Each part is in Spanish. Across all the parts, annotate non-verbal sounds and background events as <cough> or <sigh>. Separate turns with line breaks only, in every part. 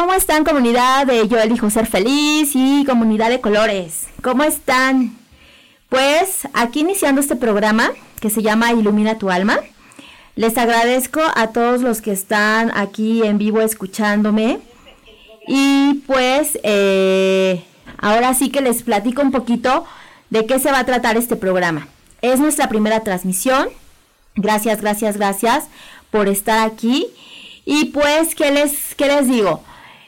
¿Cómo están comunidad de Yo elijo ser feliz y comunidad de colores? ¿Cómo están? Pues aquí iniciando este programa que se llama Ilumina tu alma. Les agradezco a todos los que están aquí en vivo escuchándome. Y pues eh, ahora sí que les platico un poquito de qué se va a tratar este programa. Es nuestra primera transmisión. Gracias, gracias, gracias por estar aquí. Y pues, ¿qué les, qué les digo?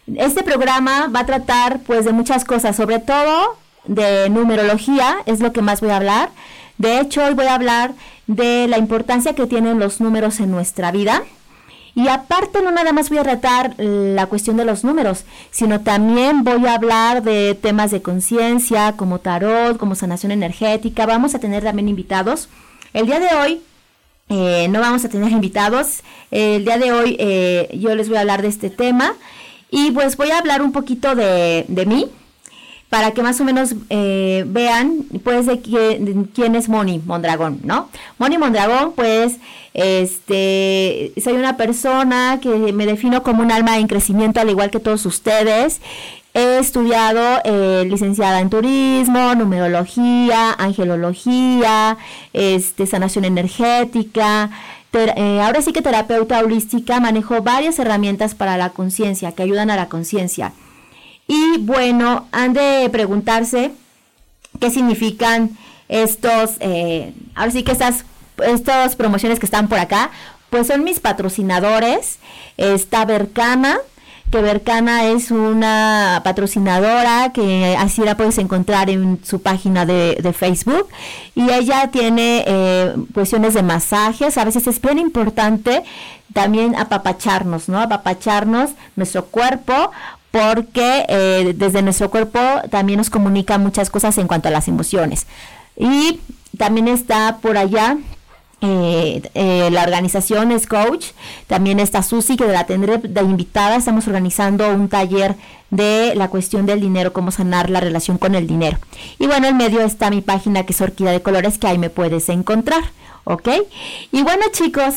Este programa va a tratar pues de muchas cosas, sobre todo de numerología, es lo que más voy a hablar. De hecho, hoy voy a hablar de la importancia que tienen los números en nuestra vida. Y aparte, no nada más voy a tratar la cuestión de los números, sino también voy a hablar de temas de conciencia, como tarot, como sanación energética. Vamos a tener también invitados. El día de hoy eh, no vamos a tener <laughs> invitados. el día de hoy eh, yo les voy a hablar de este tema y pues voy a hablar un poquito de, mí para que más o menos eh, vean pues de quién, es Moni Mondragón, ¿no? Moni Mondragón pues este soy una persona que me defino como un alma en crecimiento al igual que todos ustedes He estudiado eh, licenciada en turismo, numerología, angelología, este, sanación energética. Eh, ahora sí que terapeuta holística, manejo varias herramientas para la conciencia, que ayudan a la conciencia. Y bueno, han de preguntarse qué significan estos, eh, ahora sí que estas, estas promociones que están por acá, pues son mis patrocinadores. Está Bercama, que Bercana es una patrocinadora que así la puedes encontrar en su página de, Facebook y ella tiene eh, cuestiones de masajes, a veces es bien importante también apapacharnos, ¿no? Apapacharnos nuestro cuerpo porque eh, desde nuestro cuerpo también nos comunica muchas cosas en cuanto a las emociones. Y también está por allá eh, eh, la organización es coach, también está Susi, que la tendré de invitada, estamos organizando un taller de la cuestión del dinero, cómo sanar la relación con el dinero. Y bueno, en medio está mi página que es Orquídea de Colores, que ahí me puedes encontrar, ¿ok? Y bueno chicos,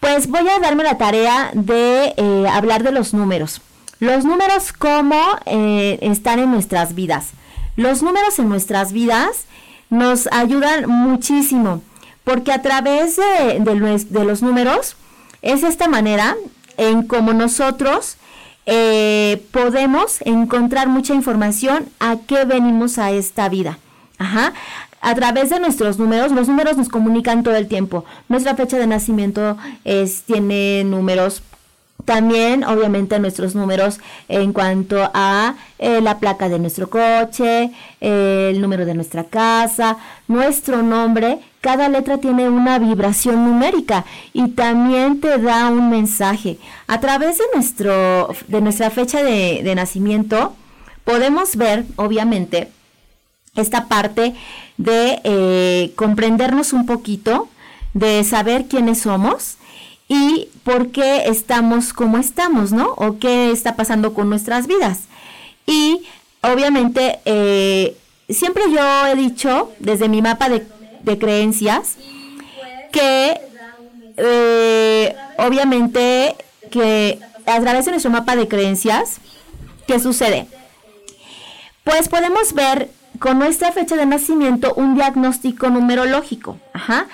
pues voy a darme la tarea de eh, hablar de los números. Los números cómo están en nuestras vidas. Los números en nuestras vidas nos ayudan muchísimo porque a través de, los números es esta manera en cómo nosotros eh, podemos encontrar mucha información a qué venimos a esta vida. Ajá. A través de nuestros números, los números nos comunican todo el tiempo. Nuestra fecha de nacimiento es, tiene números también, obviamente, nuestros números en cuanto a eh, la placa de nuestro coche, el número de nuestra casa, nuestro nombre. Cada letra tiene una vibración numérica y también te da un mensaje. A través de, nuestro, de nuestra fecha de, nacimiento, podemos ver, obviamente, esta parte de eh, comprendernos un poquito, de saber quiénes somos y por qué estamos como estamos, ¿no? O qué está pasando con nuestras vidas. Y obviamente, eh, siempre yo he dicho, desde mi mapa de, creencias, que eh, obviamente que a través de nuestro mapa de creencias, ¿qué sucede? Pues podemos ver con nuestra fecha de nacimiento un diagnóstico numerológico. Ajá.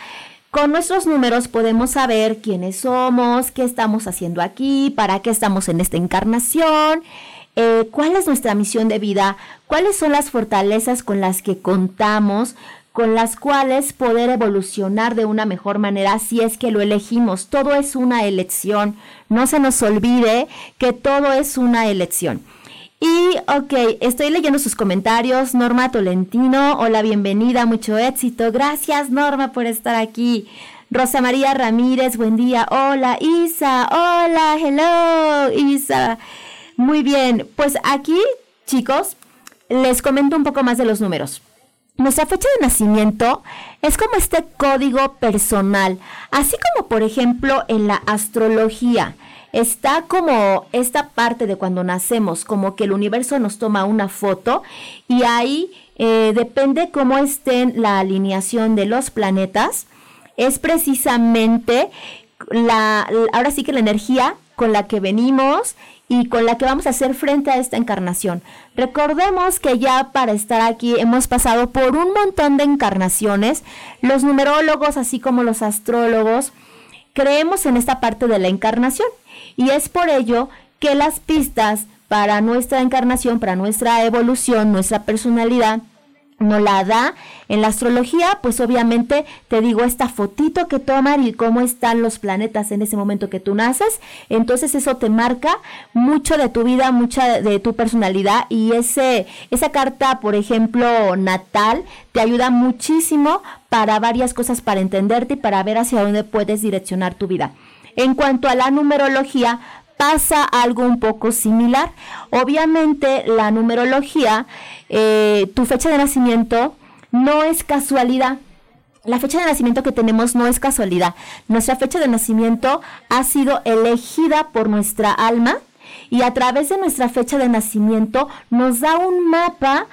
Con nuestros números podemos saber quiénes somos, qué estamos haciendo aquí, para qué estamos en esta encarnación, eh, cuál es nuestra misión de vida, cuáles son las fortalezas con las que contamos, con las cuales poder evolucionar de una mejor manera si es que lo elegimos. Todo es una elección. No se nos olvide que todo es una elección. Y ok, estoy leyendo sus comentarios. Norma Tolentino, hola, bienvenida, mucho éxito. Gracias Norma por estar aquí. Rosa María Ramírez, buen día. Hola Isa, hola, hello Isa. Muy bien, pues aquí chicos, les comento un poco más de los números. Nuestra fecha de nacimiento es como este código personal, así como por ejemplo en la astrología. Está como esta parte de cuando nacemos, como que el universo nos toma una foto y ahí eh, depende cómo esté la alineación de los planetas. Es precisamente la, ahora sí que la energía con la que venimos y con la que vamos a hacer frente a esta encarnación. Recordemos que ya para estar aquí hemos pasado por un montón de encarnaciones. Los numerólogos, así como los astrólogos, creemos en esta parte de la encarnación y es por ello que las pistas para nuestra encarnación, para nuestra evolución, nuestra personalidad, no la da. En la astrología, pues obviamente te digo esta fotito que toman y cómo están los planetas en ese momento que tú naces. Entonces eso te marca mucho de tu vida, mucha de tu personalidad y ese esa carta, por ejemplo, natal te ayuda muchísimo para varias cosas para entenderte y para ver hacia dónde puedes direccionar tu vida. En cuanto a la numerología, pasa algo un poco similar. Obviamente la numerología, eh, tu fecha de nacimiento no es casualidad. La fecha de nacimiento que tenemos no es casualidad. Nuestra fecha de nacimiento ha sido elegida por nuestra alma y a través de nuestra fecha de nacimiento nos da un mapa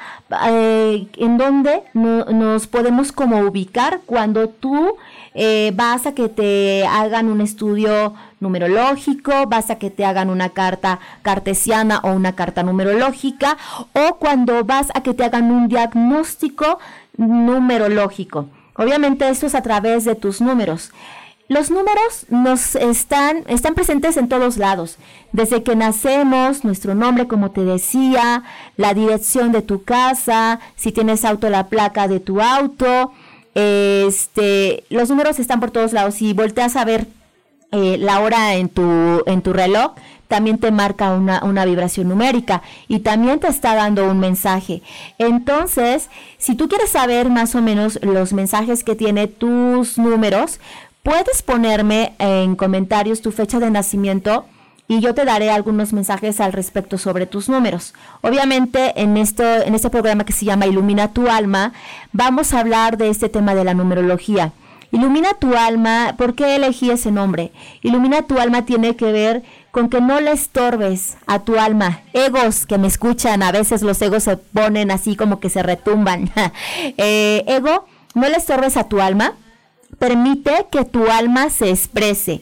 eh, en donde nos podemos como ubicar cuando tú eh, vas a que te hagan un estudio numerológico, vas a que te hagan una carta cartesiana o una carta numerológica, o cuando vas a que te hagan un diagnóstico numerológico. Obviamente esto es a través de tus números. Los números nos están, están presentes en todos lados. Desde que nacemos, nuestro nombre, como te decía, la dirección de tu casa, si tienes auto, la placa de tu auto, este, los números están por todos lados. Si volteas a ver eh, la hora en tu, en tu reloj, también te marca una, una, vibración numérica y también te está dando un mensaje. Entonces, si tú quieres saber más o menos los mensajes que tiene tus números, puedes ponerme en comentarios tu fecha de nacimiento y yo te daré algunos mensajes al respecto sobre tus números. Obviamente en, esto, en este programa que se llama Ilumina tu alma, vamos a hablar de este tema de la numerología. Ilumina tu alma, ¿por qué elegí ese nombre? Ilumina tu alma tiene que ver con que no le estorbes a tu alma. Egos que me escuchan, a veces los egos se ponen así como que se retumban. <laughs> Eh, ego, no le estorbes a tu alma, permite que tu alma se exprese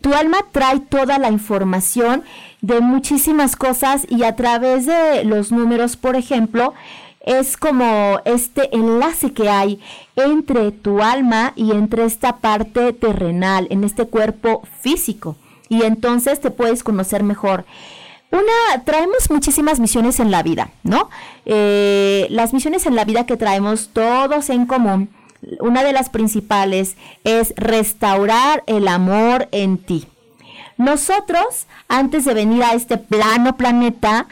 tu alma trae toda la información de muchísimas cosas y a través de los números, por ejemplo, es como este enlace que hay entre tu alma y entre esta parte terrenal, en este cuerpo físico. Y entonces te puedes conocer mejor. Una, traemos muchísimas misiones en la vida, ¿no? Eh, las misiones en la vida que traemos todos en común una de las principales es restaurar el amor en ti. Nosotros, antes de venir a este plano planeta,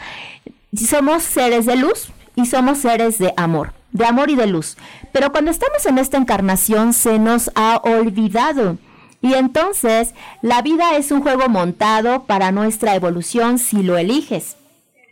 somos seres de luz y somos seres de amor, de amor y de luz. Pero cuando estamos en esta encarnación se nos ha olvidado. Y entonces la vida es un juego montado para nuestra evolución si lo eliges.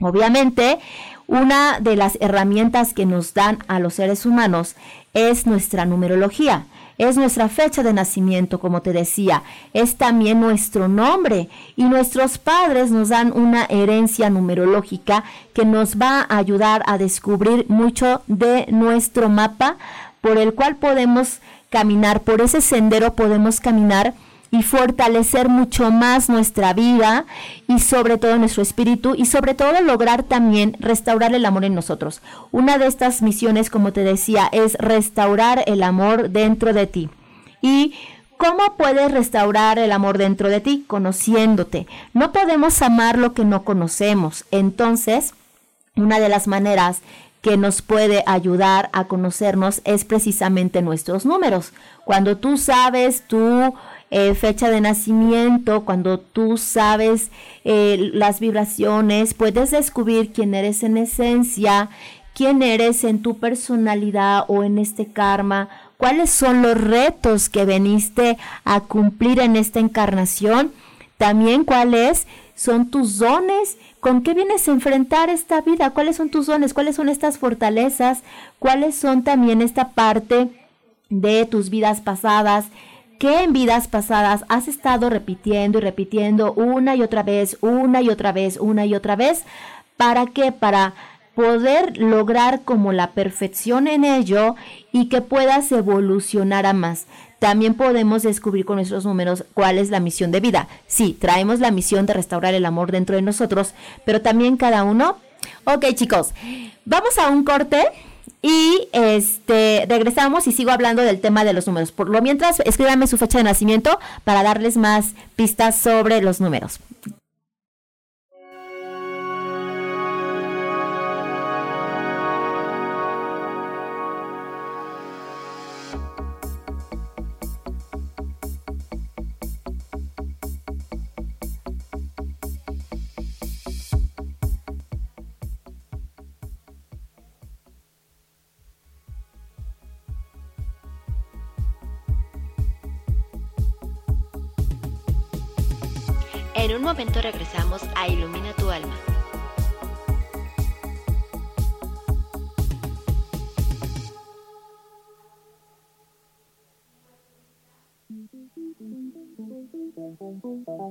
Obviamente, una de las herramientas que nos dan a los seres humanos es nuestra numerología, es nuestra fecha de nacimiento, como te decía, es también nuestro nombre y nuestros padres nos dan una herencia numerológica que nos va a ayudar a descubrir mucho de nuestro mapa por el cual podemos caminar, por ese sendero podemos caminar y fortalecer mucho más nuestra vida y sobre todo nuestro espíritu y sobre todo lograr también restaurar el amor en nosotros. Una de estas misiones, como te decía, es restaurar el amor dentro de ti. Y ¿Cómo puedes restaurar el amor dentro de ti? Conociéndote. No podemos amar lo que no conocemos. Entonces, una de las maneras que nos puede ayudar a conocernos es precisamente nuestros números. Cuando tú sabes tu eh, fecha de nacimiento, cuando tú sabes eh, las vibraciones, puedes descubrir quién eres en esencia, quién eres en tu personalidad o en este karma, cuáles son los retos que veniste a cumplir en esta encarnación, también cuáles son tus dones, con qué vienes a enfrentar esta vida, cuáles son tus dones, cuáles son estas fortalezas, cuáles son también esta parte de tus vidas pasadas, que en vidas pasadas has estado repitiendo y repitiendo una y otra vez, una y otra vez, una y otra vez. ¿Para qué? Para poder lograr como la perfección en ello y que puedas evolucionar a más. También podemos descubrir con nuestros números cuál es la misión de vida. Sí, traemos la misión de restaurar el amor dentro de nosotros, pero también cada uno. Ok, chicos, vamos a un corte y este regresamos y sigo hablando del tema de los números. Por lo mientras, escríbanme su fecha de nacimiento para darles más pistas sobre los números.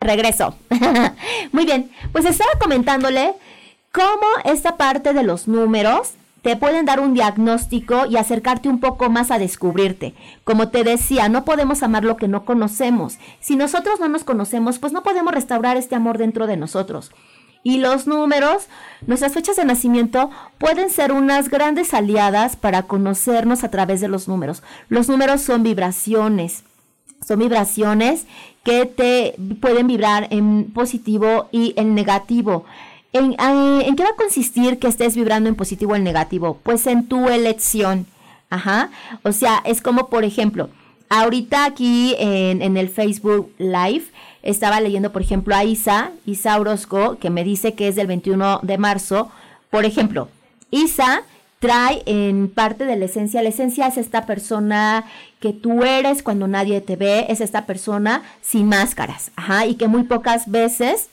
Regreso. <laughs> Muy bien, pues estaba comentándole cómo esta parte de los números te pueden dar un diagnóstico y acercarte un poco más a descubrirte. Como te decía, no podemos amar lo que no conocemos. Si nosotros no nos conocemos, pues no podemos restaurar este amor dentro de nosotros. Y los números, nuestras fechas de nacimiento pueden ser unas grandes aliadas para conocernos a través de los números. Los números son vibraciones. Son vibraciones que te pueden vibrar en positivo y en negativo. ¿En, eh, ¿En, qué va a consistir que estés vibrando en positivo o en negativo? Pues en tu elección. Ajá. O sea, es como, por ejemplo, ahorita aquí en, en el Facebook Live estaba leyendo, por ejemplo, a Isa, Isa Orozco, que me dice que es del 21 de marzo. Por ejemplo, Isa trae en parte de la esencia. La esencia es esta persona que tú eres cuando nadie te ve, es esta persona sin máscaras, ajá, y que muy pocas veces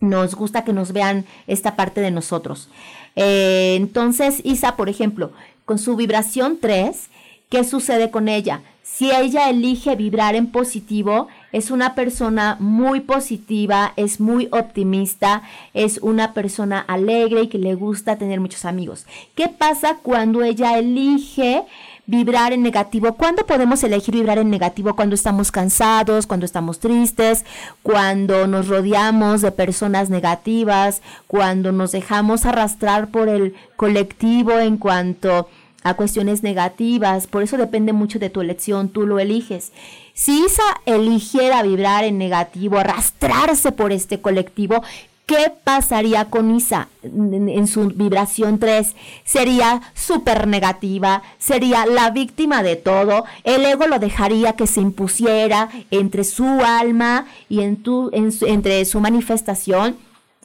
nos gusta que nos vean esta parte de nosotros. Eh, entonces, Isa, por ejemplo, con su vibración 3, ¿qué sucede con ella? Si ella elige vibrar en positivo, es una persona muy positiva, es muy optimista, es una persona alegre y que le gusta tener muchos amigos. ¿Qué pasa cuando ella elige vibrar en negativo? ¿Cuándo podemos elegir vibrar en negativo? Cuando estamos cansados, cuando estamos tristes, cuando nos rodeamos de personas negativas, cuando nos dejamos arrastrar por el colectivo en cuanto a cuestiones negativas. Por eso depende mucho de tu elección, tú lo eliges. Si Isa eligiera vibrar en negativo, arrastrarse por este colectivo, ¿qué pasaría con Isa en, su vibración 3? Sería súper negativa, sería la víctima de todo, el ego lo dejaría que se impusiera entre su alma y en tu, entre su manifestación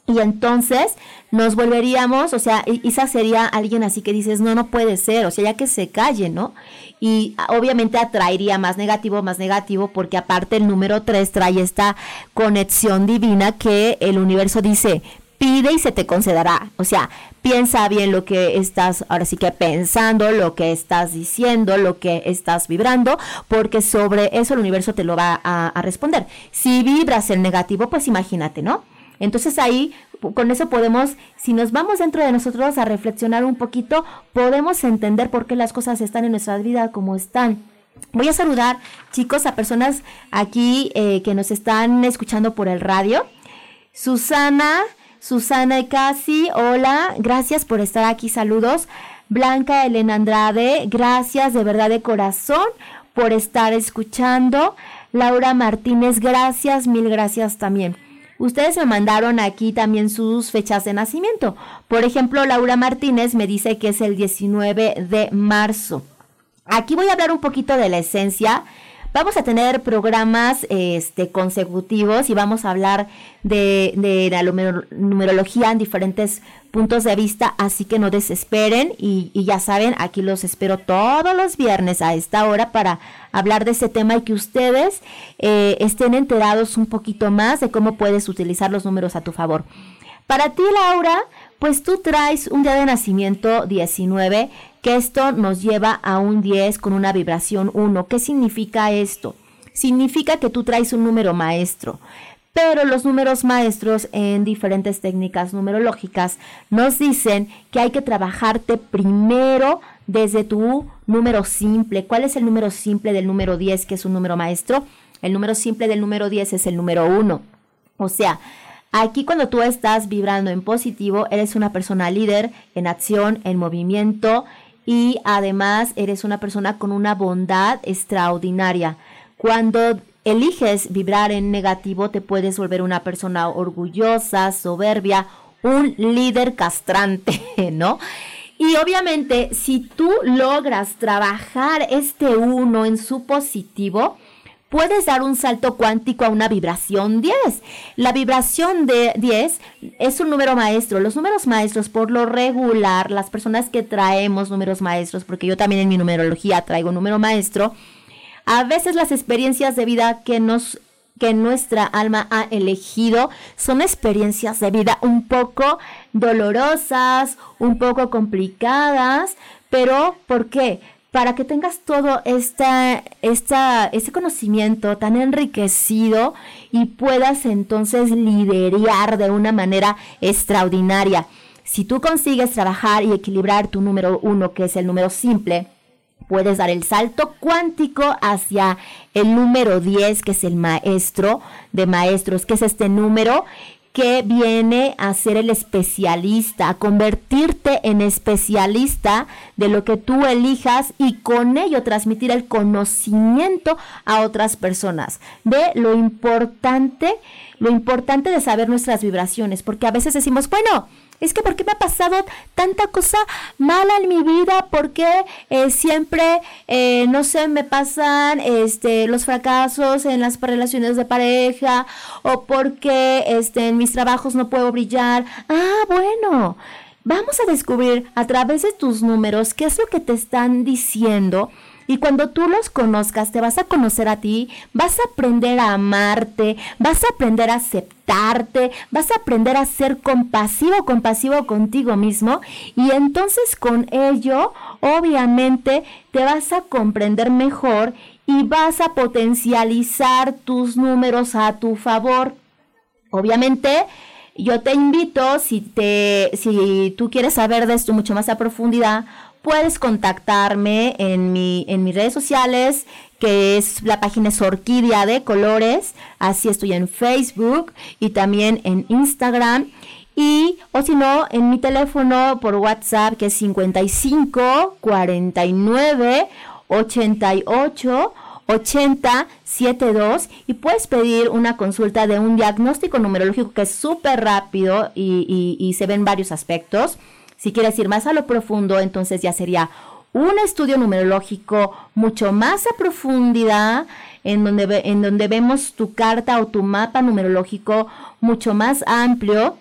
y entonces nos volveríamos, o sea, Isa sería alguien así que dices, no, no puede ser, o sea, ya que se calle, ¿no? Y obviamente atraería más negativo, más negativo, porque aparte el número 3 trae esta conexión divina que el universo dice, pide y se te concederá. O sea, piensa bien lo que estás, ahora sí que pensando, lo que estás diciendo, lo que estás vibrando, porque sobre eso el universo te lo va a, a responder. Si vibras el negativo, pues imagínate, ¿no? Entonces ahí, con eso podemos, si nos vamos dentro de nosotros a reflexionar un poquito, podemos entender por qué las cosas están en nuestra vida como están. Voy a saludar, chicos, a personas aquí eh, que nos están escuchando por el radio. Susana, Susana Casi, hola, gracias por estar aquí, saludos. Blanca Elena Andrade, gracias de verdad de corazón por estar escuchando. Laura Martínez, gracias, mil gracias también. Ustedes me mandaron aquí también sus fechas de nacimiento. Por ejemplo, Laura Martínez me dice que es el 19 de marzo. Aquí voy a hablar un poquito de la esencia. Vamos a tener programas este, consecutivos y vamos a hablar de, de la numerología en diferentes puntos de vista, así que no desesperen y, ya saben, aquí los espero todos los viernes a esta hora para hablar de ese tema y que ustedes eh, estén enterados un poquito más de cómo puedes utilizar los números a tu favor. Para ti, Laura, pues tú traes un día de nacimiento 19, que esto nos lleva a un 10 con una vibración 1. ¿Qué significa esto? Significa que tú traes un número maestro pero los números maestros en diferentes técnicas numerológicas nos dicen que hay que trabajarte primero desde tu número simple. ¿Cuál es el número simple del número 10, que es un número maestro? El número simple del número 10 es el número 1. O sea, aquí cuando tú estás vibrando en positivo, eres una persona líder en acción, en movimiento y además eres una persona con una bondad extraordinaria. Cuando eliges vibrar en negativo, te puedes volver una persona orgullosa, soberbia, un líder castrante, <laughs> ¿no? Y obviamente, si tú logras trabajar este uno en su positivo, puedes dar un salto cuántico a una vibración 10. La vibración de 10 es un número maestro. Los números maestros, por lo regular, las personas que traemos números maestros, porque yo también en mi numerología traigo número maestro, a veces las experiencias de vida que nos que nuestra alma ha elegido son experiencias de vida un poco dolorosas, un poco complicadas, pero ¿por qué? Para que tengas todo esta, esta, este conocimiento tan enriquecido y puedas entonces liderar de una manera extraordinaria. Si tú consigues trabajar y equilibrar tu número uno, que es el número simple, puedes dar el salto cuántico hacia el número 10, que es el maestro de maestros, que es este número que viene a ser el especialista, a convertirte en especialista de lo que tú elijas y con ello transmitir el conocimiento a otras personas. Ve lo importante, lo importante de saber nuestras vibraciones, porque a veces decimos, bueno, es que ¿por qué me ha pasado tanta cosa mala en mi vida? ¿Por qué eh, siempre, eh, no sé, me pasan este, los fracasos en las relaciones de pareja? ¿O por qué este, en mis trabajos no puedo brillar? Ah, bueno. Vamos a descubrir a través de tus números qué es lo que te están diciendo y cuando tú los conozcas, te vas a conocer a ti, vas a aprender a amarte, vas a aprender a vas a aprender a ser compasivo, compasivo contigo mismo. Y entonces con ello, obviamente, te vas a comprender mejor y vas a potencializar tus números a tu favor. Obviamente, yo te invito, si, te, si tú quieres saber de esto mucho más a profundidad, puedes contactarme en, mi, en mis redes sociales, que es la página es Orquídea de Colores, así estoy en Facebook y también en Instagram. Y, o si no, en mi teléfono por WhatsApp, que es 55 49 88 80 72 y puedes pedir una consulta de un diagnóstico numerológico que es súper rápido y, y se ven varios aspectos. Si quieres ir más a lo profundo, entonces ya sería un estudio numerológico mucho más a profundidad, en donde, en donde vemos tu carta o tu mapa numerológico mucho más amplio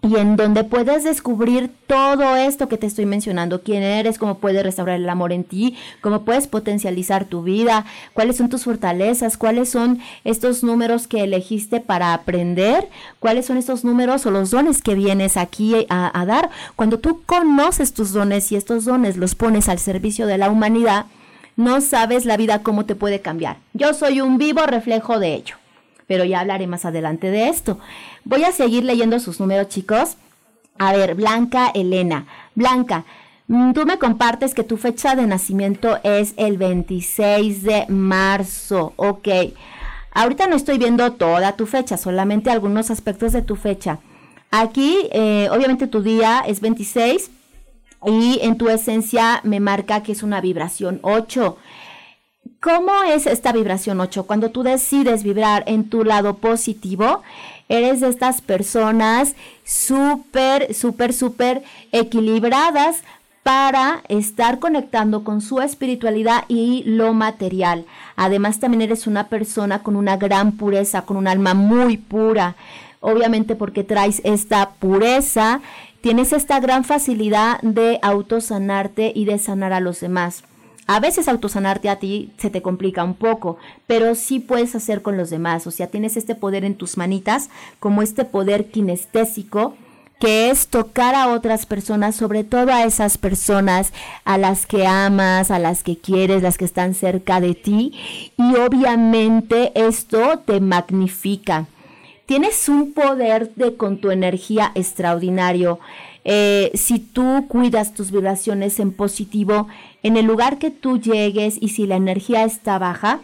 y en donde puedes descubrir todo esto que te estoy mencionando, quién eres, cómo puedes restaurar el amor en ti, cómo puedes potencializar tu vida, cuáles son tus fortalezas, cuáles son estos números que elegiste para aprender, cuáles son estos números o los dones que vienes aquí a, a dar. Cuando tú conoces tus dones y estos dones los pones al servicio de la humanidad, no sabes la vida cómo te puede cambiar. Yo soy un vivo reflejo de ello pero ya hablaré más adelante de esto. Voy a seguir leyendo sus números, chicos. A ver, Blanca Elena. Blanca, mm, tú me compartes que tu fecha de nacimiento es el 26 de marzo. Ok. Ahorita no estoy viendo toda tu fecha, solamente algunos aspectos de tu fecha. Aquí, eh, obviamente tu día es 26 y en tu esencia me marca que es una vibración 8. ¿Cómo es esta vibración 8? Cuando tú decides vibrar en tu lado positivo, eres de estas personas súper, súper, súper equilibradas para estar conectando con su espiritualidad y lo material. Además, también eres una persona con una gran pureza, con un alma muy pura. Obviamente porque traes esta pureza, tienes esta gran facilidad de autosanarte y de sanar a los demás. A veces autosanarte a ti se te complica un poco, pero sí puedes hacer con los demás. O sea, tienes este poder en tus manitas, como este poder kinestésico, que es tocar a otras personas, sobre todo a esas personas a las que amas, a las que quieres, las que están cerca de ti. Y obviamente esto te magnifica. Tienes un poder de con tu energía extraordinario. Eh, si tú cuidas tus vibraciones en positivo, en el lugar que tú llegues y si la energía está baja,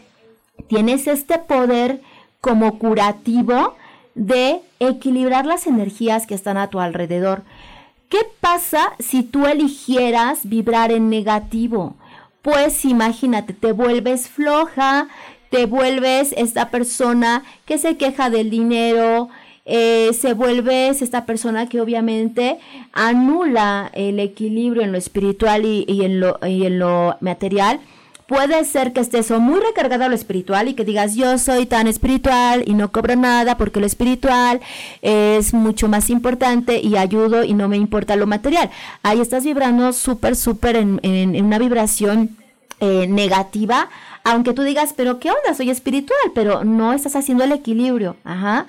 tienes este poder como curativo de equilibrar las energías que están a tu alrededor. ¿Qué pasa si tú eligieras vibrar en negativo? Pues imagínate, te vuelves floja, te vuelves esta persona que se queja del dinero, eh, se vuelve esta persona que obviamente anula el equilibrio en lo espiritual y, en, lo, y en lo material. Puede ser que estés o muy recargado a lo espiritual y que digas yo soy tan espiritual y no cobro nada porque lo espiritual es mucho más importante y ayudo y no me importa lo material. Ahí estás vibrando súper, súper en, en, una vibración eh, negativa, aunque tú digas, pero ¿qué onda? Soy espiritual, pero no estás haciendo el equilibrio. Ajá.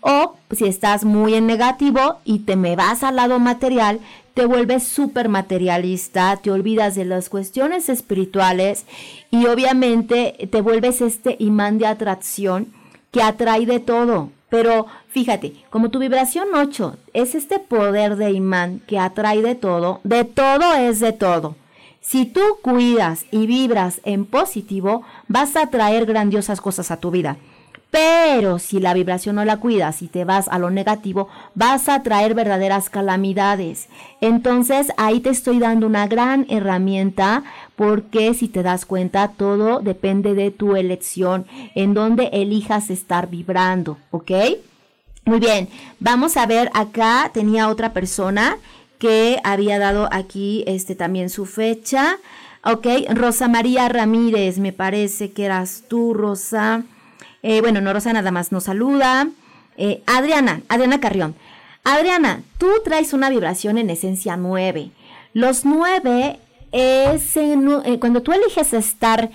O si estás muy en negativo y te me vas al lado material, te vuelves súper materialista, te olvidas de las cuestiones espirituales y obviamente te vuelves este imán de atracción que atrae de todo. Pero fíjate, como tu vibración 8 es este poder de imán que atrae de todo, de todo es de todo. Si tú cuidas y vibras en positivo, vas a traer grandiosas cosas a tu vida. Pero si la vibración no la cuidas y te vas a lo negativo, vas a traer verdaderas calamidades. Entonces ahí te estoy dando una gran herramienta porque si te das cuenta, todo depende de tu elección, en donde elijas estar vibrando, ¿ok? Muy bien, vamos a ver acá, tenía otra persona que había dado aquí este también su fecha. Ok, Rosa María Ramírez, me parece que eras tú, Rosa. Eh, bueno, no, Rosa nada más nos saluda. Eh, Adriana, Adriana Carrión. Adriana, tú traes una vibración en esencia 9. Los 9 es eh, cuando tú eliges estar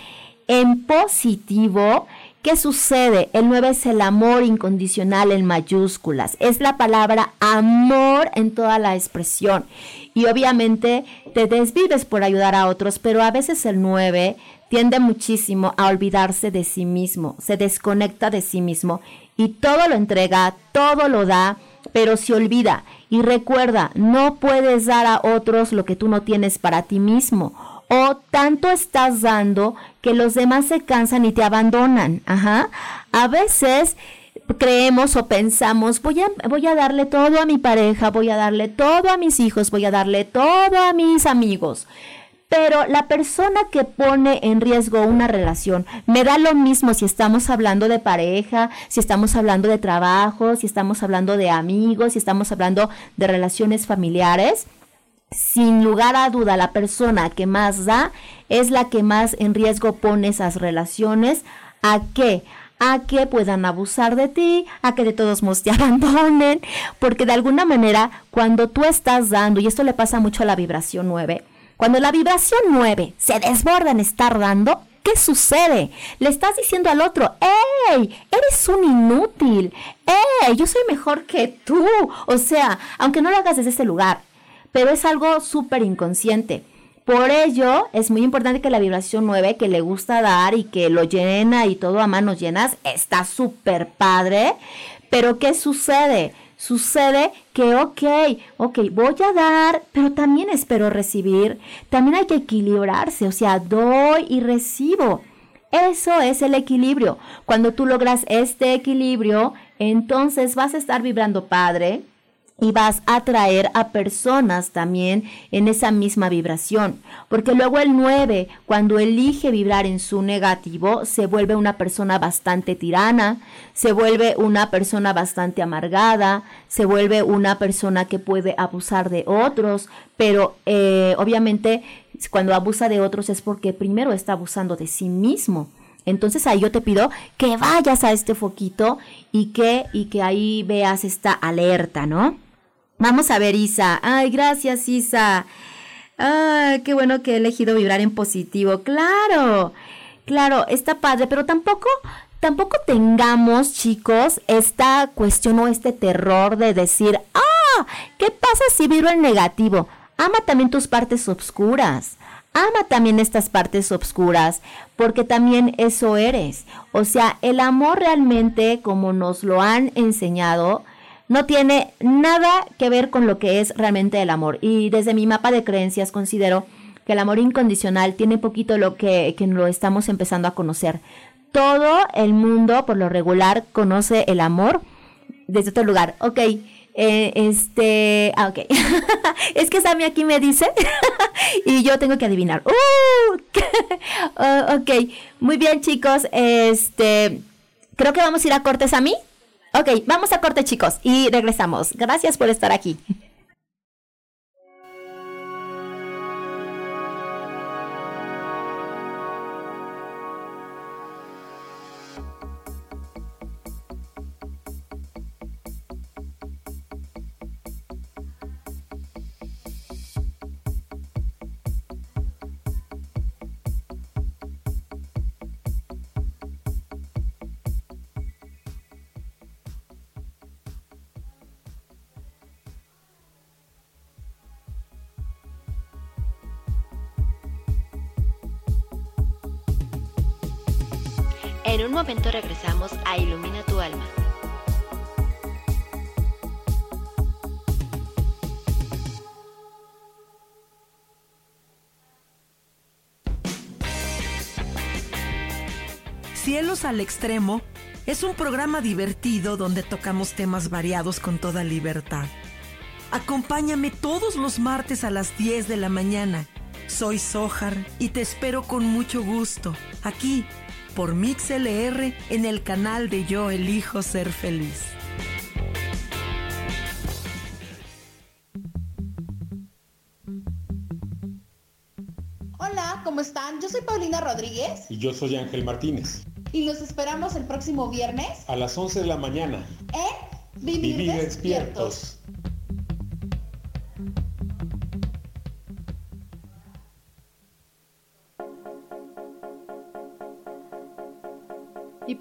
en positivo, ¿qué sucede? El 9 es el amor incondicional en mayúsculas. Es la palabra amor en toda la expresión. Y obviamente te desvives por ayudar a otros, pero a veces el 9 tiende muchísimo a olvidarse de sí mismo, se desconecta de sí mismo y todo lo entrega, todo lo da, pero se olvida. Y recuerda, no puedes dar a otros lo que tú no tienes para ti mismo. O tanto estás dando que los demás se cansan y te abandonan. Ajá. A veces creemos o pensamos, voy a, voy a darle todo a mi pareja, voy a darle todo a mis hijos, voy a darle todo a mis amigos. Pero la persona que pone en riesgo una relación, me da lo mismo si estamos hablando de pareja, si estamos hablando de trabajo, si estamos hablando de amigos, si estamos hablando de relaciones familiares. Sin lugar a duda, la persona que más da es la que más en riesgo pone esas relaciones. ¿A qué? a que puedan abusar de ti, a que de todos modos te <laughs> abandonen, porque de alguna manera cuando tú estás dando, y esto le pasa mucho a la vibración 9, cuando la vibración 9 se desborda en estar dando, ¿qué sucede? Le estás diciendo al otro, ¡Ey! Eres un inútil. ¡Ey! Yo soy mejor que tú. O sea, aunque no lo hagas desde ese lugar, pero es algo súper inconsciente. Por ello, es muy importante que la vibración 9, que le gusta dar y que lo llena y todo a manos llenas, está súper padre. Pero ¿qué sucede? Sucede que, ok, ok, voy a dar, pero también espero recibir. También hay que equilibrarse, o sea, doy y recibo. Eso es el equilibrio. Cuando tú logras este equilibrio, entonces vas a estar vibrando padre, y vas a atraer a personas también en esa misma vibración. Porque luego el 9, cuando elige vibrar en su negativo, se vuelve una persona bastante tirana, se vuelve una persona bastante amargada, se vuelve una persona que puede abusar de otros, pero eh, obviamente cuando abusa de otros es porque primero está abusando de sí mismo. Entonces ahí yo te pido que vayas a este foquito y que, y que ahí veas esta alerta, ¿no? Vamos a ver, Isa. Ay, gracias, Isa. Ay, qué bueno que he elegido vibrar en positivo. Claro, claro, está padre, pero tampoco, tampoco tengamos, chicos, esta cuestión o este terror de decir, ah, ¿qué pasa si vibro en negativo? Ama también tus partes obscuras. Ama también estas partes obscuras, porque también eso eres. O sea, el amor realmente, como nos lo han enseñado, no tiene nada que ver con lo que es realmente el amor. Y desde mi mapa de creencias considero que el amor incondicional tiene poquito lo que, que lo estamos empezando a conocer. Todo el mundo, por lo regular, conoce el amor desde otro lugar. Ok, eh, este, ah, ok. <laughs> es que Sammy aquí me dice <laughs> y yo tengo que adivinar. Uh, <laughs> oh, ok, muy bien chicos, este, creo que vamos a ir a cortes a mí. Ok, vamos a corte chicos y regresamos. Gracias por estar aquí.
En un momento regresamos a Ilumina tu alma.
Cielos al Extremo es un programa divertido donde tocamos temas variados con toda libertad. Acompáñame todos los martes a las 10 de la mañana. Soy Sojar y te espero con mucho gusto aquí por MixLR en el canal de Yo Elijo Ser Feliz.
Hola, ¿cómo están? Yo soy Paulina Rodríguez.
Y yo soy Ángel Martínez
y los esperamos el próximo viernes
a las 11 de la mañana
en Vivir, despiertos.
¿Y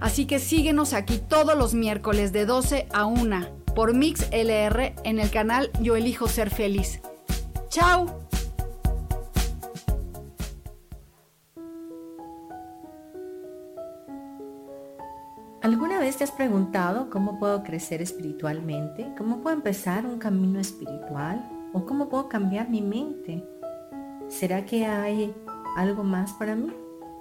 Así que síguenos aquí todos los miércoles de 12 a 1 por Mix LR en el canal Yo Elijo Ser Feliz. ¡Chao!
¿Alguna vez te has preguntado cómo puedo crecer espiritualmente? ¿Cómo puedo empezar un camino espiritual? ¿O cómo puedo cambiar mi mente? ¿Será que hay algo más para mí?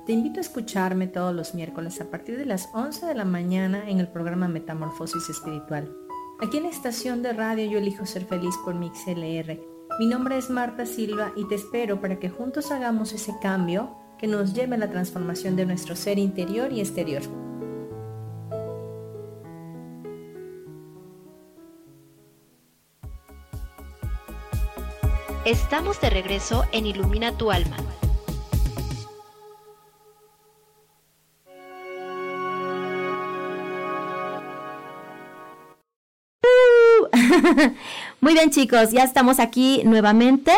Te invito a escucharme todos los miércoles a partir de las 11 de la mañana en el programa Metamorfosis Espiritual. Aquí en la estación de radio Yo elijo ser feliz por MixLR. Mi nombre es Marta Silva y te espero para que juntos hagamos ese cambio que nos lleve a la transformación de nuestro ser interior y exterior.
Estamos de regreso en Ilumina tu alma. <laughs>
Muy bien chicos, ya estamos aquí nuevamente.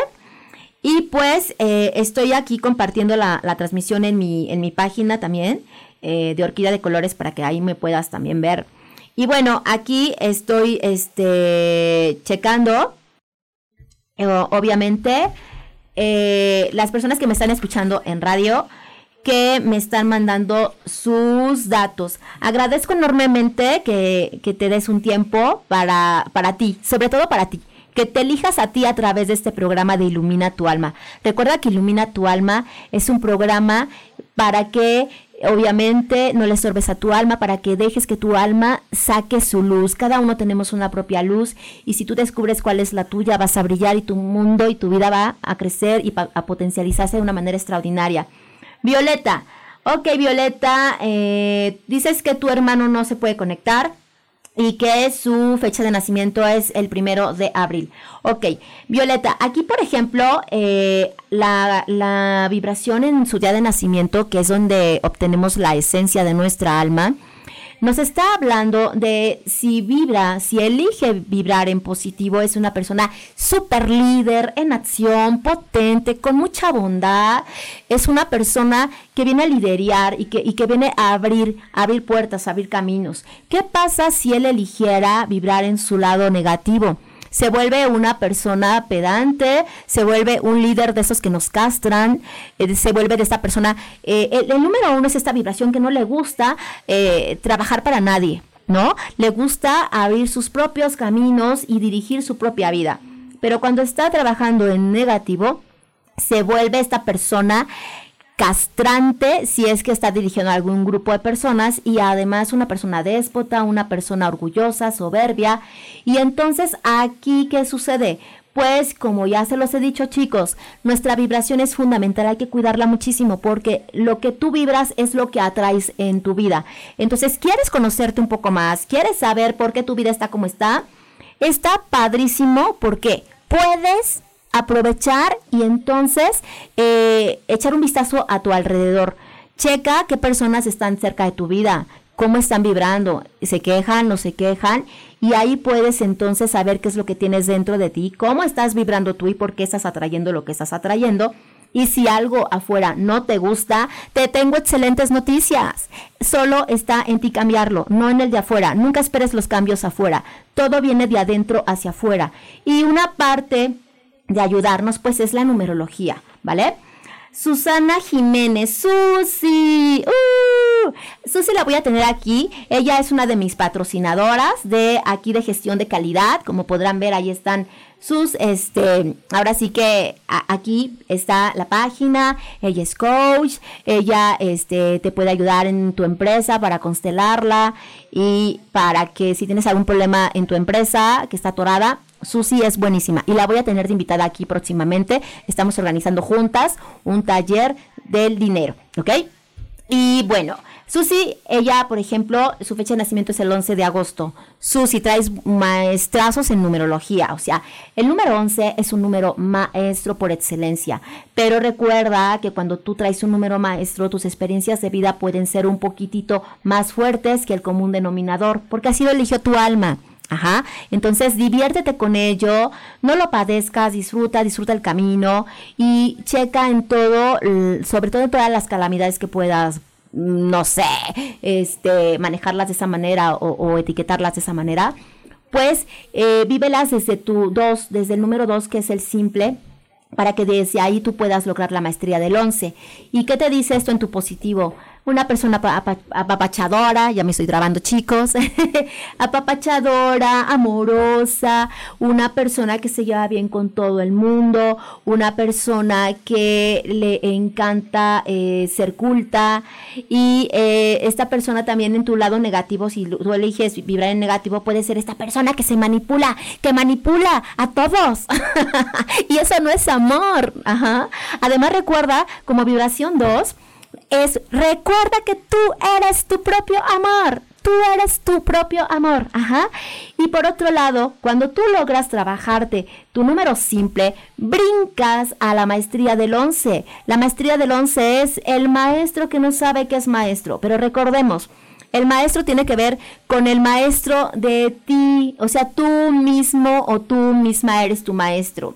Y pues eh, estoy aquí compartiendo la, transmisión en mi, en mi página también eh, de Orquídea de Colores para que ahí me puedas también ver. Y bueno, aquí estoy este, checando eh, obviamente, las personas que me están escuchando en radio, que me están mandando sus datos. Agradezco enormemente que, que te des un tiempo para, para ti, sobre todo para ti que te elijas a ti a través de este programa de Ilumina tu alma. Recuerda que Ilumina tu alma es un programa para que obviamente no le estorbes a tu alma para que dejes que tu alma saque su luz. Cada uno tenemos una propia luz y si tú descubres cuál es la tuya, vas a brillar y tu mundo y tu vida va a crecer y a potencializarse de una manera extraordinaria. Violeta, ok Violeta, eh, dices que tu hermano no se puede conectar y que su fecha de nacimiento es el primero de abril. Ok, Violeta, aquí por ejemplo, eh, la, la vibración en su día de nacimiento, que es donde obtenemos la esencia de nuestra alma, nos está hablando de si vibra, si elige vibrar en positivo, es una persona súper líder, en acción, potente, con mucha bondad, es una persona que viene a liderar y que, y que viene a abrir, abrir puertas, abrir caminos. ¿Qué pasa si él eligiera vibrar en su lado negativo? Se vuelve una persona pedante, se vuelve un líder de esos que nos castran, eh, se vuelve de esta persona. Eh, el, número uno es esta vibración que no le gusta eh, trabajar para nadie, ¿no? Le gusta abrir sus propios caminos y dirigir su propia vida. Pero cuando está trabajando en negativo, se vuelve esta persona castrante si es que está dirigiendo a algún grupo de personas y además una persona déspota, una persona orgullosa, soberbia. Y entonces aquí, ¿qué sucede? Pues como ya se los he dicho chicos, nuestra vibración es fundamental, hay que cuidarla muchísimo porque lo que tú vibras es lo que atraes en tu vida. Entonces, ¿quieres conocerte un poco más? ¿Quieres saber por qué tu vida está como está? Está padrísimo porque puedes aprovechar y entonces eh, echar un vistazo a tu alrededor. Checa qué personas están cerca de tu vida, cómo están vibrando, se quejan, no se quejan, y ahí puedes entonces saber qué es lo que tienes dentro de ti, cómo estás vibrando tú y por qué estás atrayendo lo que estás atrayendo. Y si algo afuera no te gusta, te tengo excelentes noticias. Solo está en ti cambiarlo, no en el de afuera. Nunca esperes los cambios afuera. Todo viene de adentro hacia afuera. Y una parte de ayudarnos, pues es la numerología, ¿vale? Susana Jiménez, Susi. Uh, Susi la voy a tener aquí. Ella es una de mis patrocinadoras de aquí de gestión de calidad. Como podrán ver, ahí están sus, este, ahora sí que aquí está la página. Ella es coach. Ella, este, te puede ayudar en tu empresa para constelarla y para que si tienes algún problema en tu empresa que está atorada, Susi es buenísima y la voy a tener de invitada aquí próximamente. Estamos organizando juntas un taller del dinero, ¿ok? Y bueno, Susi, ella, por ejemplo, su fecha de nacimiento es el 11 de agosto. Susi, traes maestrazos en numerología, o sea, el número 11 es un número maestro por excelencia, pero recuerda que cuando tú traes un número maestro, tus experiencias de vida pueden ser un poquitito más fuertes que el común denominador, porque así lo eligió tu alma. Ajá, entonces diviértete con ello, no lo padezcas, disfruta, disfruta el camino y checa en todo, sobre todo en todas las calamidades que puedas, mm, no sé, este, manejarlas de esa manera o, etiquetarlas de esa manera, pues eh, vívelas desde tu dos, desde el número dos que es el simple, para que desde ahí tú puedas lograr la maestría del 11. ¿Y qué te dice esto en tu positivo? Una persona apapachadora, ya me estoy grabando chicos, <laughs> apapachadora, amorosa, una persona que se lleva bien con todo el mundo, una persona que le encanta eh, ser culta y eh, esta persona también en tu lado negativo, si tú eliges vibrar en negativo, puede ser esta persona que se manipula, que manipula a todos. <laughs> y eso no es amor. Ajá. Además recuerda, como vibración 2, es recuerda que tú eres tu propio amor. Tú eres tu propio amor. Ajá. Y por otro lado, cuando tú logras trabajarte tu número simple, brincas a la maestría del 11. La maestría del 11 es el maestro que no sabe que es maestro. Pero recordemos, el maestro tiene que ver con el maestro de ti. O sea, tú mismo o tú misma eres tu maestro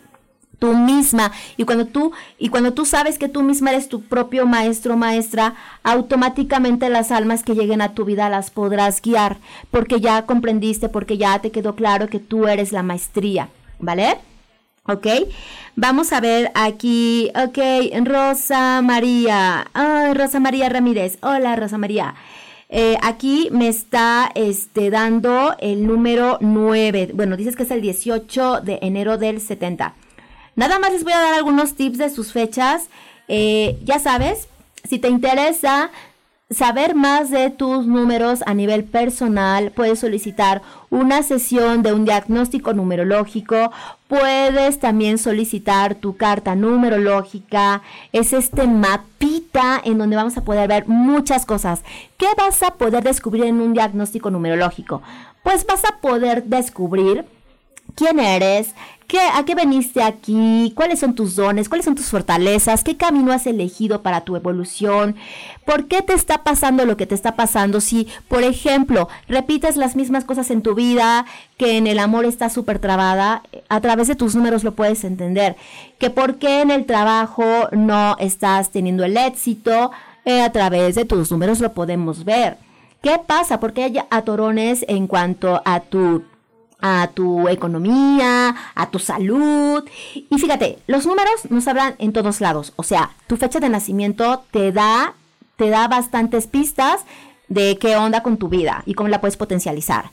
tú misma y cuando tú y cuando tú sabes que tú misma eres tu propio maestro maestra automáticamente las almas que lleguen a tu vida las podrás guiar porque ya comprendiste porque ya te quedó claro que tú eres la maestría vale ¿Ok? Vamos a ver aquí, ok, Rosa María, ay, Rosa María Ramírez, hola Rosa María. Eh, aquí me está este, dando el número 9, bueno, dices que es el 18 de enero del 70. Nada más les voy a dar algunos tips de sus fechas. Eh, ya sabes, si te interesa saber más de tus números a nivel personal, puedes solicitar una sesión de un diagnóstico numerológico, puedes también solicitar tu carta numerológica, es este mapita en donde vamos a poder ver muchas cosas. ¿Qué vas a poder descubrir en un diagnóstico numerológico? Pues vas a poder descubrir quién eres, ¿Qué, ¿A qué veniste aquí? ¿Cuáles son tus dones? ¿Cuáles son tus fortalezas? ¿Qué camino has elegido para tu evolución? ¿Por qué te está pasando lo que te está pasando? Si, por ejemplo, repites las mismas cosas en tu vida, que en el amor está súper trabada, a través de tus números lo puedes entender. Que por qué en el trabajo no estás teniendo el éxito, eh, a través de tus números lo podemos ver. ¿Qué pasa? Porque hay atorones en cuanto a tu a tu economía, a tu salud. Y fíjate, los números nos hablan en todos lados. O sea, tu fecha de nacimiento te da, te da bastantes pistas de qué onda con tu vida y cómo la puedes potencializar.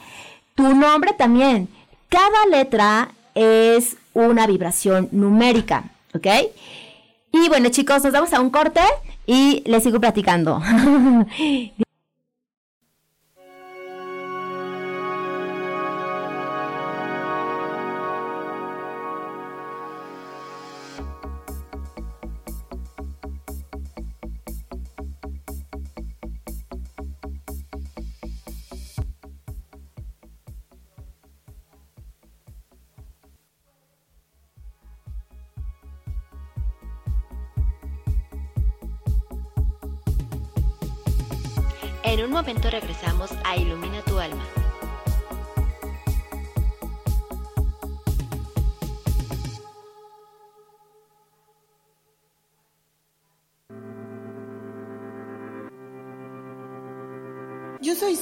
Tu nombre también. Cada letra es una vibración numérica, ¿ok? Y bueno, chicos, nos vamos a un corte y les sigo platicando. <laughs>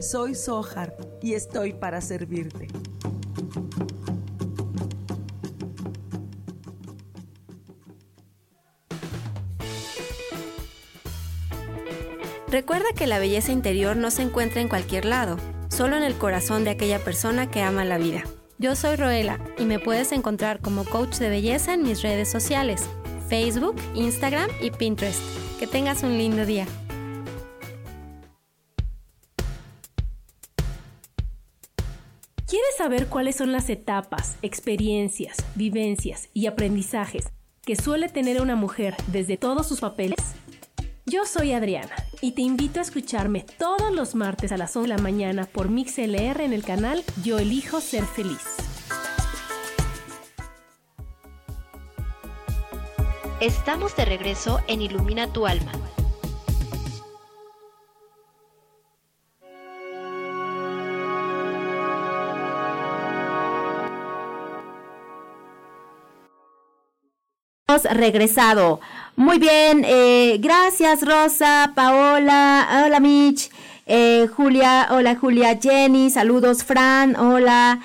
Soy Sohar y estoy para servirte.
Recuerda que la belleza interior no se encuentra en cualquier lado, solo en el corazón de aquella persona que ama la vida. Yo soy Roela y me puedes encontrar como coach de belleza en mis redes sociales, Facebook, Instagram y Pinterest. Que tengas un lindo día.
Saber cuáles son las etapas, experiencias, vivencias y aprendizajes que suele tener una mujer desde todos sus papeles? Yo soy Adriana y te invito a escucharme todos los martes a las 11 de la mañana por MixLR en el canal Yo elijo ser feliz.
Estamos de regreso en Ilumina tu alma.
Regresado. Muy bien, eh, gracias Rosa, Paola, hola Mitch, eh, Julia, hola Julia, Jenny, saludos Fran, hola,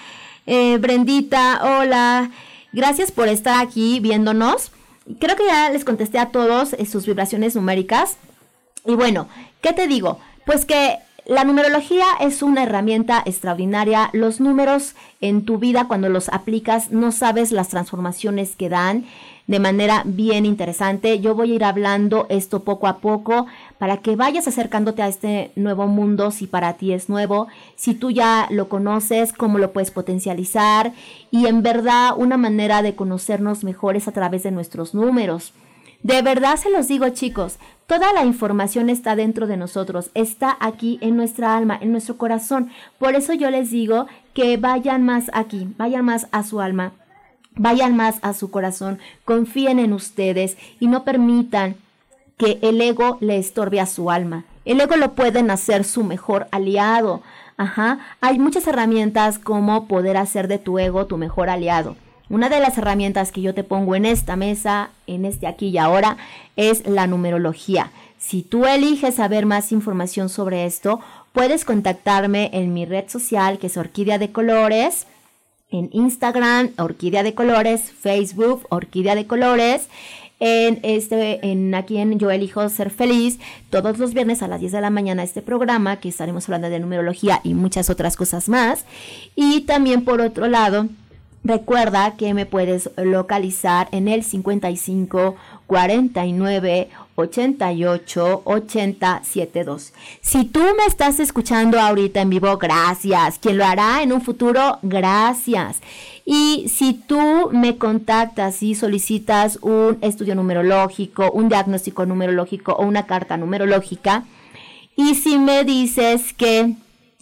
eh, Brendita, hola, gracias por estar aquí viéndonos. Creo que ya les contesté a todos sus vibraciones numéricas. Y bueno, ¿qué te digo? Pues que la numerología es una herramienta extraordinaria. Los números en tu vida, cuando los aplicas, no sabes las transformaciones que dan de manera bien interesante. Yo voy a ir hablando esto poco a poco para que vayas acercándote a este nuevo mundo si para ti es nuevo, si tú ya lo conoces, cómo lo puedes potencializar y en verdad una manera de conocernos mejor es a través de nuestros números. De verdad se los digo chicos, toda la información está dentro de nosotros, está aquí en nuestra alma, en nuestro corazón. Por eso yo les digo que vayan más aquí, vayan más a su alma, Vayan más a su corazón, confíen en ustedes y no permitan que el ego le estorbe a su alma. El ego lo pueden hacer su mejor aliado. Ajá, hay muchas herramientas como poder hacer de tu ego tu mejor aliado. Una de las herramientas que yo te pongo en esta mesa, en este aquí y ahora, es la numerología. Si tú eliges saber más información sobre esto, puedes contactarme en mi red social que es Orquídea de Colores en Instagram, Orquídea de Colores, Facebook, Orquídea de Colores. En este, en aquí en Yo elijo ser feliz, todos los viernes a las 10 de la mañana este programa, que estaremos hablando de numerología y muchas otras cosas más. Y también por otro lado, recuerda que me puedes localizar en el 55 49 88 80 72. Si tú me estás escuchando ahorita en vivo, gracias. Quien lo hará en un futuro, gracias. Y si tú me contactas y solicitas un estudio numerológico, un diagnóstico numerológico o una carta numerológica, Y si me dices que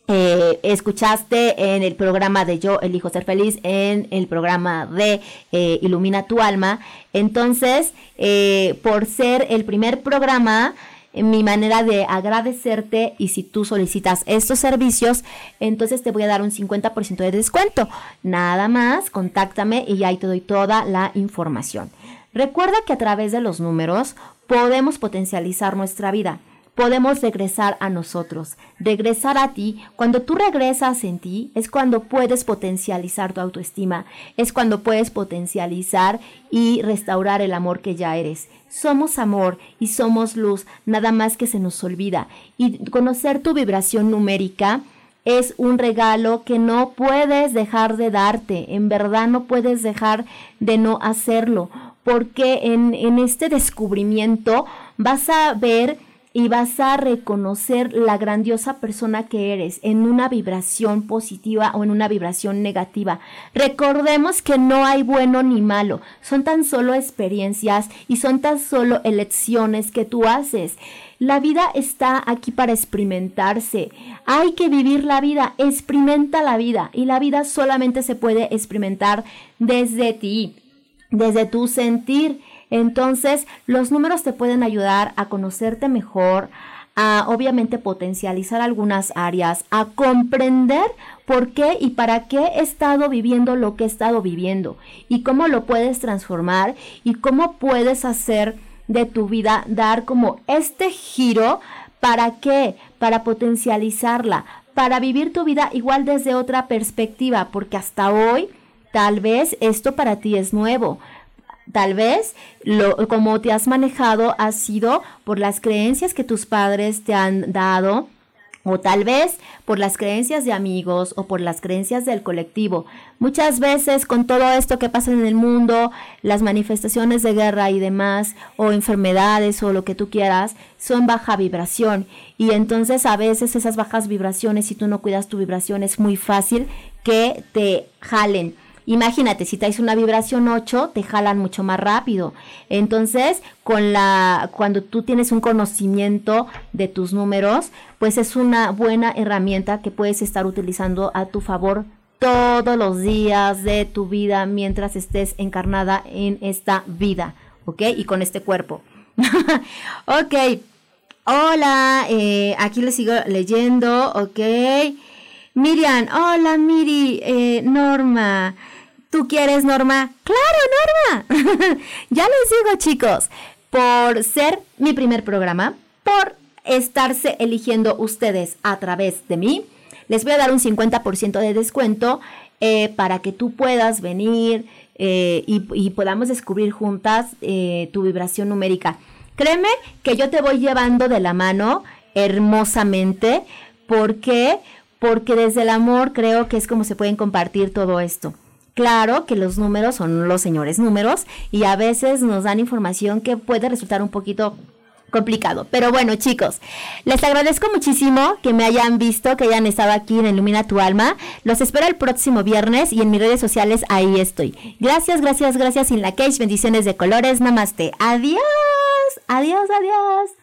eh, escuchaste en el programa de Yo elijo ser feliz, en el programa de eh, Ilumina tu alma, entonces, eh, por ser el primer programa, mi manera de agradecerte y si tú solicitas estos servicios, entonces te voy a dar un 50% de descuento. Nada más, contáctame y ahí te doy toda la información. Recuerda que a través de los números podemos potencializar nuestra vida podemos regresar a nosotros, regresar a ti. Cuando tú regresas en ti es cuando puedes potencializar tu autoestima, es cuando puedes potencializar y restaurar el amor que ya eres. Somos amor y somos luz, nada más que se nos olvida. Y conocer tu vibración numérica es un regalo que no puedes dejar de darte, en verdad no puedes dejar de no hacerlo, porque en, en este descubrimiento vas a ver y vas a reconocer la grandiosa persona que eres en una vibración positiva o en una vibración negativa. Recordemos que no hay bueno ni malo, son tan solo experiencias y son tan solo elecciones que tú haces. La vida está aquí para experimentarse. Hay que vivir la vida, experimenta la vida y la vida solamente se puede experimentar desde ti, desde tu sentir. Entonces, los números te pueden ayudar a conocerte mejor, a obviamente potencializar algunas áreas, a comprender por qué y para qué he estado viviendo lo que he estado viviendo y cómo lo puedes transformar y cómo puedes hacer de tu vida dar como este giro. Para qué, para potencializarla, para vivir tu vida igual desde otra perspectiva, porque hasta hoy tal vez esto para ti es nuevo, Tal vez lo, como te has manejado ha sido por las creencias que tus padres te han dado, o tal vez por las creencias de amigos o por las creencias del colectivo. Muchas veces con todo esto que pasa en el mundo, las manifestaciones de guerra y demás, o enfermedades o lo que tú quieras, son baja vibración. Y entonces a veces esas bajas vibraciones, si tú no cuidas tu vibración, es muy fácil que te jalen. Imagínate, si traes una vibración 8, te jalan mucho más rápido. Entonces, con la, cuando tú tienes un conocimiento de tus números, pues es una buena herramienta que puedes estar utilizando a tu favor todos los días de tu vida mientras estés encarnada en esta vida, ¿ok? Y con este cuerpo. <laughs> ok. Hola, eh, aquí les sigo leyendo, ok. Miriam, hola Miri, eh, Norma. ¿Tú quieres, Norma? Claro, Norma. <laughs> ya les digo, chicos, por ser mi primer programa, por estarse eligiendo ustedes a través de mí, les voy a dar un 50% de descuento eh, para que tú puedas venir eh, y, podamos descubrir juntas eh, tu vibración numérica. Créeme que yo te voy llevando de la mano hermosamente. ¿Por qué? Porque desde el amor creo que es como se pueden compartir todo esto. Claro que los números son los señores números y a veces nos dan información que puede resultar un poquito complicado. Pero bueno, chicos, les agradezco muchísimo que me hayan visto, que hayan estado aquí en Ilumina tu Alma. Los espero el próximo viernes y en mis redes sociales ahí estoy. Gracias, gracias, gracias. In la cage, bendiciones de colores. Namaste. Adiós, adiós, adiós.